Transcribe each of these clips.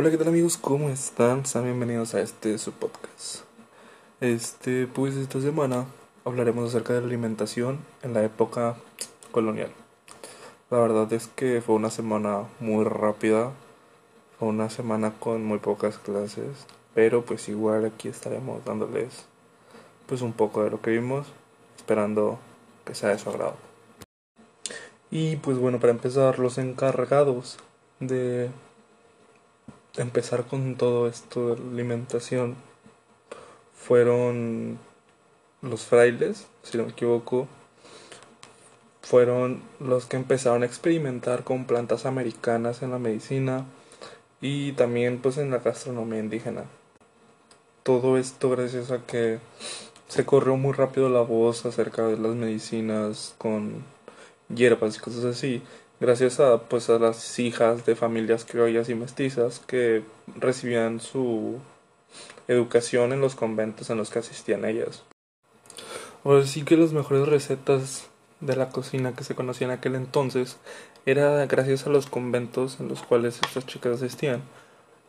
Hola, ¿qué tal amigos? ¿Cómo están? Sean bienvenidos a este su podcast. Este, pues esta semana hablaremos acerca de la alimentación en la época colonial. La verdad es que fue una semana muy rápida, fue una semana con muy pocas clases, pero pues igual aquí estaremos dándoles pues un poco de lo que vimos, esperando que sea de su agrado. Y pues bueno, para empezar, los encargados de empezar con todo esto de la alimentación fueron los frailes, si no me equivoco, fueron los que empezaron a experimentar con plantas americanas en la medicina y también pues en la gastronomía indígena. Todo esto gracias a que se corrió muy rápido la voz acerca de las medicinas con hierbas y cosas así gracias a pues a las hijas de familias criollas y mestizas que recibían su educación en los conventos en los que asistían ellas. Ahora sí que las mejores recetas de la cocina que se conocía en aquel entonces era gracias a los conventos en los cuales estas chicas asistían.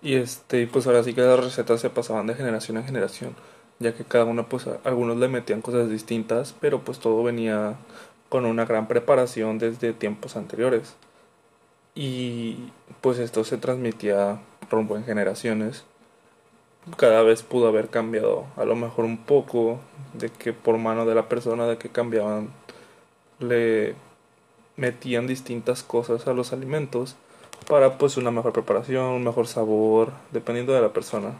Y este, pues ahora sí que las recetas se pasaban de generación en generación, ya que cada una pues algunos le metían cosas distintas, pero pues todo venía con una gran preparación desde tiempos anteriores. Y pues esto se transmitía rumbo en generaciones. Cada vez pudo haber cambiado, a lo mejor un poco, de que por mano de la persona de que cambiaban, le metían distintas cosas a los alimentos para pues una mejor preparación, un mejor sabor, dependiendo de la persona.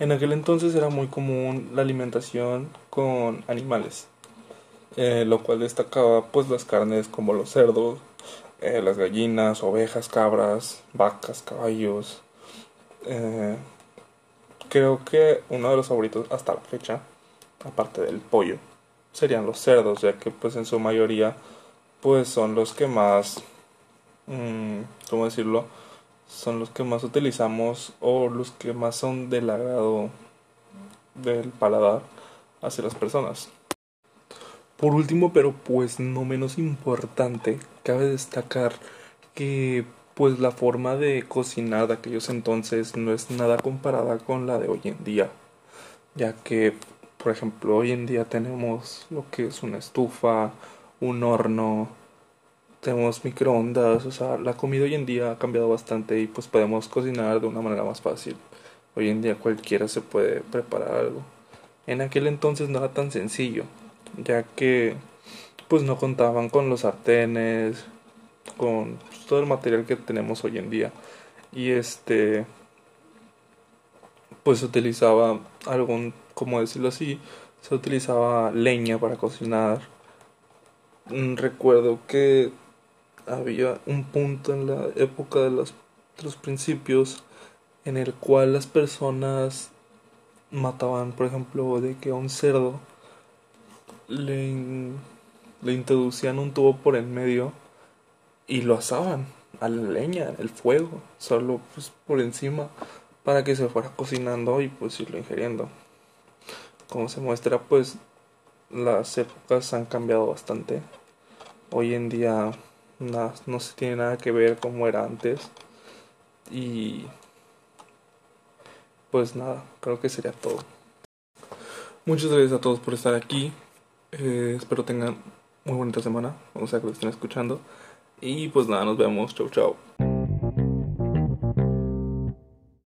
En aquel entonces era muy común la alimentación con animales, eh, lo cual destacaba pues las carnes como los cerdos, eh, las gallinas, ovejas, cabras, vacas, caballos. Eh, creo que uno de los favoritos hasta la fecha, aparte del pollo, serían los cerdos, ya que pues en su mayoría pues son los que más, mm, ¿cómo decirlo? Son los que más utilizamos o los que más son del agrado del paladar hacia las personas. Por último, pero pues no menos importante, cabe destacar que pues la forma de cocinar de aquellos entonces no es nada comparada con la de hoy en día, ya que por ejemplo hoy en día tenemos lo que es una estufa, un horno, tenemos microondas, o sea, la comida hoy en día ha cambiado bastante y pues podemos cocinar de una manera más fácil. Hoy en día cualquiera se puede preparar algo. En aquel entonces no era tan sencillo, ya que pues no contaban con los sartenes, con pues, todo el material que tenemos hoy en día. Y este pues se utilizaba algún, como decirlo así, se utilizaba leña para cocinar. Mm, recuerdo que había un punto en la época de los, principios en el cual las personas mataban, por ejemplo, de que a un cerdo le, le introducían un tubo por el medio y lo asaban a la leña, el fuego, solo pues por encima para que se fuera cocinando y pues irlo ingiriendo. Como se muestra, pues las épocas han cambiado bastante. Hoy en día no, no se tiene nada que ver como era antes. Y pues nada, creo que sería todo. Muchas gracias a todos por estar aquí. Eh, espero tengan muy bonita semana, o sea que lo estén escuchando. Y pues nada, nos vemos. Chau, chau.